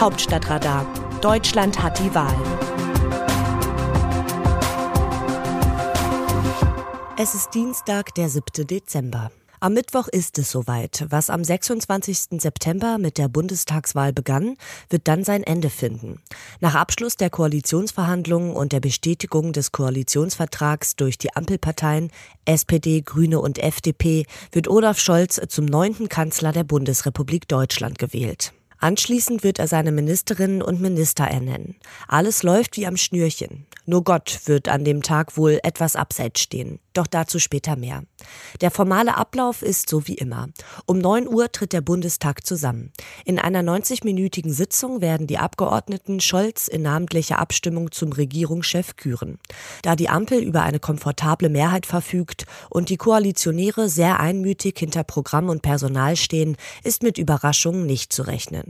Hauptstadtradar. Deutschland hat die Wahl. Es ist Dienstag, der 7. Dezember. Am Mittwoch ist es soweit. Was am 26. September mit der Bundestagswahl begann, wird dann sein Ende finden. Nach Abschluss der Koalitionsverhandlungen und der Bestätigung des Koalitionsvertrags durch die Ampelparteien SPD, Grüne und FDP wird Olaf Scholz zum neunten Kanzler der Bundesrepublik Deutschland gewählt. Anschließend wird er seine Ministerinnen und Minister ernennen. Alles läuft wie am Schnürchen. Nur Gott wird an dem Tag wohl etwas abseits stehen. Doch dazu später mehr. Der formale Ablauf ist so wie immer. Um 9 Uhr tritt der Bundestag zusammen. In einer 90-minütigen Sitzung werden die Abgeordneten Scholz in namentlicher Abstimmung zum Regierungschef küren. Da die Ampel über eine komfortable Mehrheit verfügt und die Koalitionäre sehr einmütig hinter Programm und Personal stehen, ist mit Überraschungen nicht zu rechnen.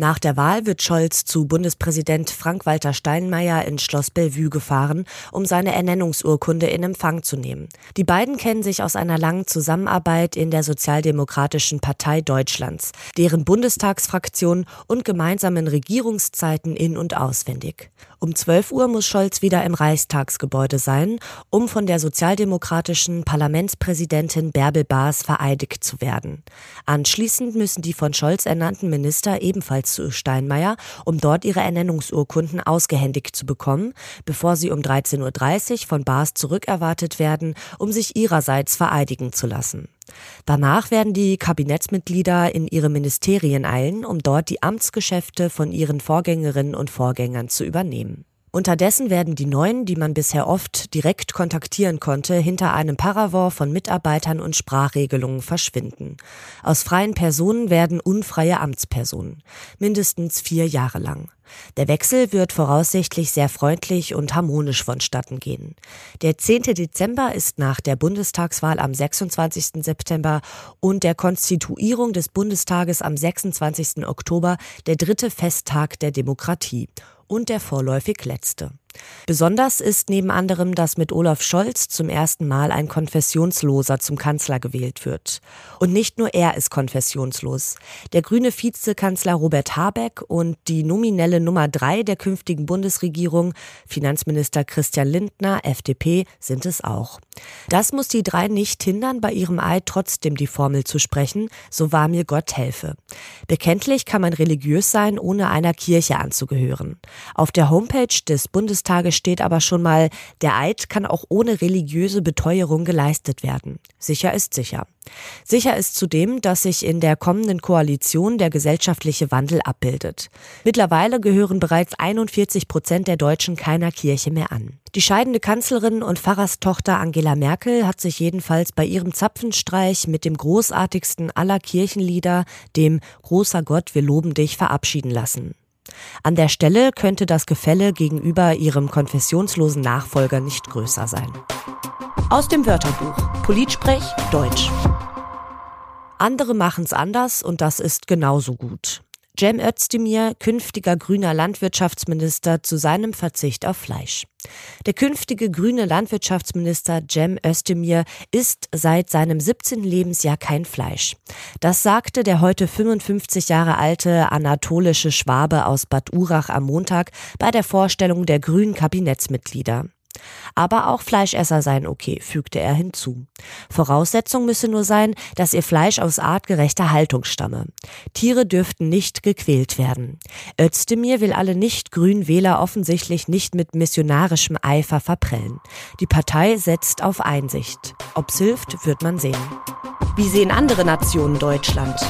Nach der Wahl wird Scholz zu Bundespräsident Frank-Walter Steinmeier in Schloss Bellevue gefahren, um seine Ernennungsurkunde in Empfang zu nehmen. Die beiden kennen sich aus einer langen Zusammenarbeit in der Sozialdemokratischen Partei Deutschlands, deren Bundestagsfraktion und gemeinsamen Regierungszeiten in- und auswendig. Um 12 Uhr muss Scholz wieder im Reichstagsgebäude sein, um von der sozialdemokratischen Parlamentspräsidentin Bärbel Baas vereidigt zu werden. Anschließend müssen die von Scholz ernannten Minister ebenfalls zu Steinmeier, um dort ihre Ernennungsurkunden ausgehändigt zu bekommen, bevor sie um 13.30 Uhr von Baas zurückerwartet werden, um sich ihrerseits vereidigen zu lassen. Danach werden die Kabinettsmitglieder in ihre Ministerien eilen, um dort die Amtsgeschäfte von ihren Vorgängerinnen und Vorgängern zu übernehmen. Unterdessen werden die Neuen, die man bisher oft direkt kontaktieren konnte, hinter einem Paravent von Mitarbeitern und Sprachregelungen verschwinden. Aus freien Personen werden unfreie Amtspersonen. Mindestens vier Jahre lang. Der Wechsel wird voraussichtlich sehr freundlich und harmonisch vonstatten gehen. Der 10. Dezember ist nach der Bundestagswahl am 26. September und der Konstituierung des Bundestages am 26. Oktober der dritte Festtag der Demokratie und der vorläufig letzte. Besonders ist neben anderem, dass mit Olaf Scholz zum ersten Mal ein Konfessionsloser zum Kanzler gewählt wird. Und nicht nur er ist konfessionslos. Der grüne Vizekanzler Robert Habeck und die nominelle Nummer drei der künftigen Bundesregierung, Finanzminister Christian Lindner, FDP, sind es auch. Das muss die drei nicht hindern, bei ihrem Eid trotzdem die Formel zu sprechen, so wahr mir Gott helfe. Bekenntlich kann man religiös sein, ohne einer Kirche anzugehören. Auf der Homepage des Bundestages Tage steht aber schon mal, der Eid kann auch ohne religiöse Beteuerung geleistet werden. Sicher ist sicher. Sicher ist zudem, dass sich in der kommenden Koalition der gesellschaftliche Wandel abbildet. Mittlerweile gehören bereits 41 Prozent der Deutschen keiner Kirche mehr an. Die scheidende Kanzlerin und Pfarrerstochter Angela Merkel hat sich jedenfalls bei ihrem Zapfenstreich mit dem großartigsten aller Kirchenlieder, dem Großer Gott, wir loben dich, verabschieden lassen. An der Stelle könnte das Gefälle gegenüber ihrem konfessionslosen Nachfolger nicht größer sein. Aus dem Wörterbuch Politsprech Deutsch. Andere machen's anders und das ist genauso gut. Cem Özdemir, künftiger grüner Landwirtschaftsminister, zu seinem Verzicht auf Fleisch. Der künftige grüne Landwirtschaftsminister Cem Özdemir isst seit seinem 17. Lebensjahr kein Fleisch. Das sagte der heute 55 Jahre alte anatolische Schwabe aus Bad Urach am Montag bei der Vorstellung der grünen Kabinettsmitglieder. Aber auch Fleischesser seien okay, fügte er hinzu. Voraussetzung müsse nur sein, dass ihr Fleisch aus artgerechter Haltung stamme. Tiere dürften nicht gequält werden. Özdemir will alle nicht-grünen Wähler offensichtlich nicht mit missionarischem Eifer verprellen. Die Partei setzt auf Einsicht. Ob's hilft, wird man sehen. Wie sehen andere Nationen Deutschland?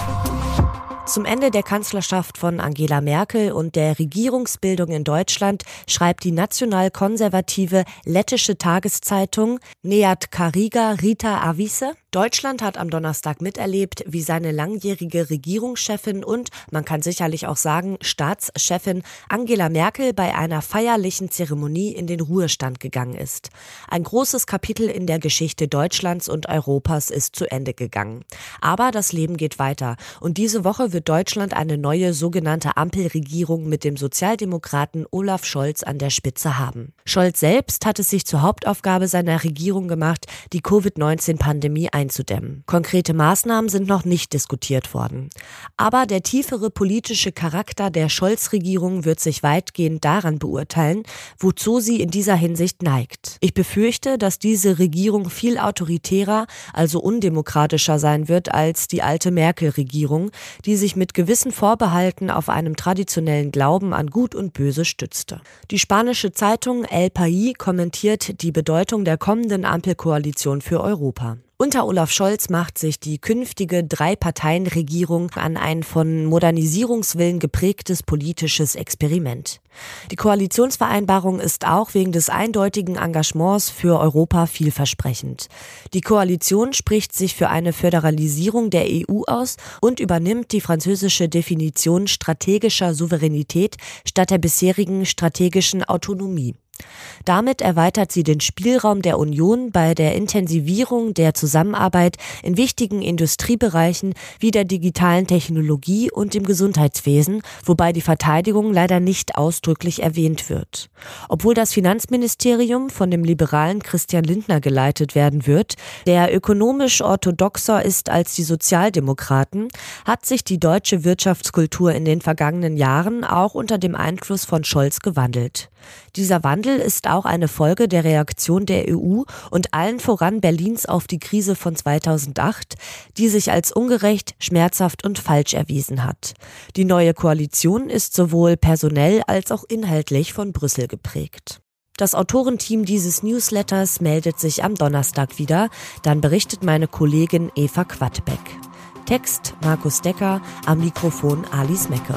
Zum Ende der Kanzlerschaft von Angela Merkel und der Regierungsbildung in Deutschland schreibt die national-konservative lettische Tageszeitung Neat Kariga Rita Avise, Deutschland hat am Donnerstag miterlebt, wie seine langjährige Regierungschefin und, man kann sicherlich auch sagen, Staatschefin Angela Merkel bei einer feierlichen Zeremonie in den Ruhestand gegangen ist. Ein großes Kapitel in der Geschichte Deutschlands und Europas ist zu Ende gegangen. Aber das Leben geht weiter und diese Woche wird wird Deutschland eine neue sogenannte Ampelregierung mit dem Sozialdemokraten Olaf Scholz an der Spitze haben. Scholz selbst hat es sich zur Hauptaufgabe seiner Regierung gemacht, die Covid-19-Pandemie einzudämmen. Konkrete Maßnahmen sind noch nicht diskutiert worden. Aber der tiefere politische Charakter der Scholz-Regierung wird sich weitgehend daran beurteilen, wozu sie in dieser Hinsicht neigt. Ich befürchte, dass diese Regierung viel autoritärer, also undemokratischer sein wird als die alte Merkel-Regierung, die sich mit gewissen Vorbehalten auf einem traditionellen Glauben an Gut und Böse stützte. Die spanische Zeitung El País kommentiert die Bedeutung der kommenden Ampelkoalition für Europa. Unter Olaf Scholz macht sich die künftige Drei-Parteien-Regierung an ein von Modernisierungswillen geprägtes politisches Experiment. Die Koalitionsvereinbarung ist auch wegen des eindeutigen Engagements für Europa vielversprechend. Die Koalition spricht sich für eine Föderalisierung der EU aus und übernimmt die französische Definition strategischer Souveränität statt der bisherigen strategischen Autonomie. Damit erweitert sie den Spielraum der Union bei der Intensivierung der Zusammenarbeit in wichtigen Industriebereichen wie der digitalen Technologie und dem Gesundheitswesen, wobei die Verteidigung leider nicht ausdrücklich erwähnt wird. Obwohl das Finanzministerium von dem liberalen Christian Lindner geleitet werden wird, der ökonomisch orthodoxer ist als die Sozialdemokraten, hat sich die deutsche Wirtschaftskultur in den vergangenen Jahren auch unter dem Einfluss von Scholz gewandelt. Dieser Wandel ist auch eine Folge der Reaktion der EU und allen voran Berlins auf die Krise von 2008, die sich als ungerecht, schmerzhaft und falsch erwiesen hat. Die neue Koalition ist sowohl personell als auch inhaltlich von Brüssel geprägt. Das Autorenteam dieses Newsletters meldet sich am Donnerstag wieder, dann berichtet meine Kollegin Eva Quadbeck. Text Markus Decker, am Mikrofon Alice Mecke.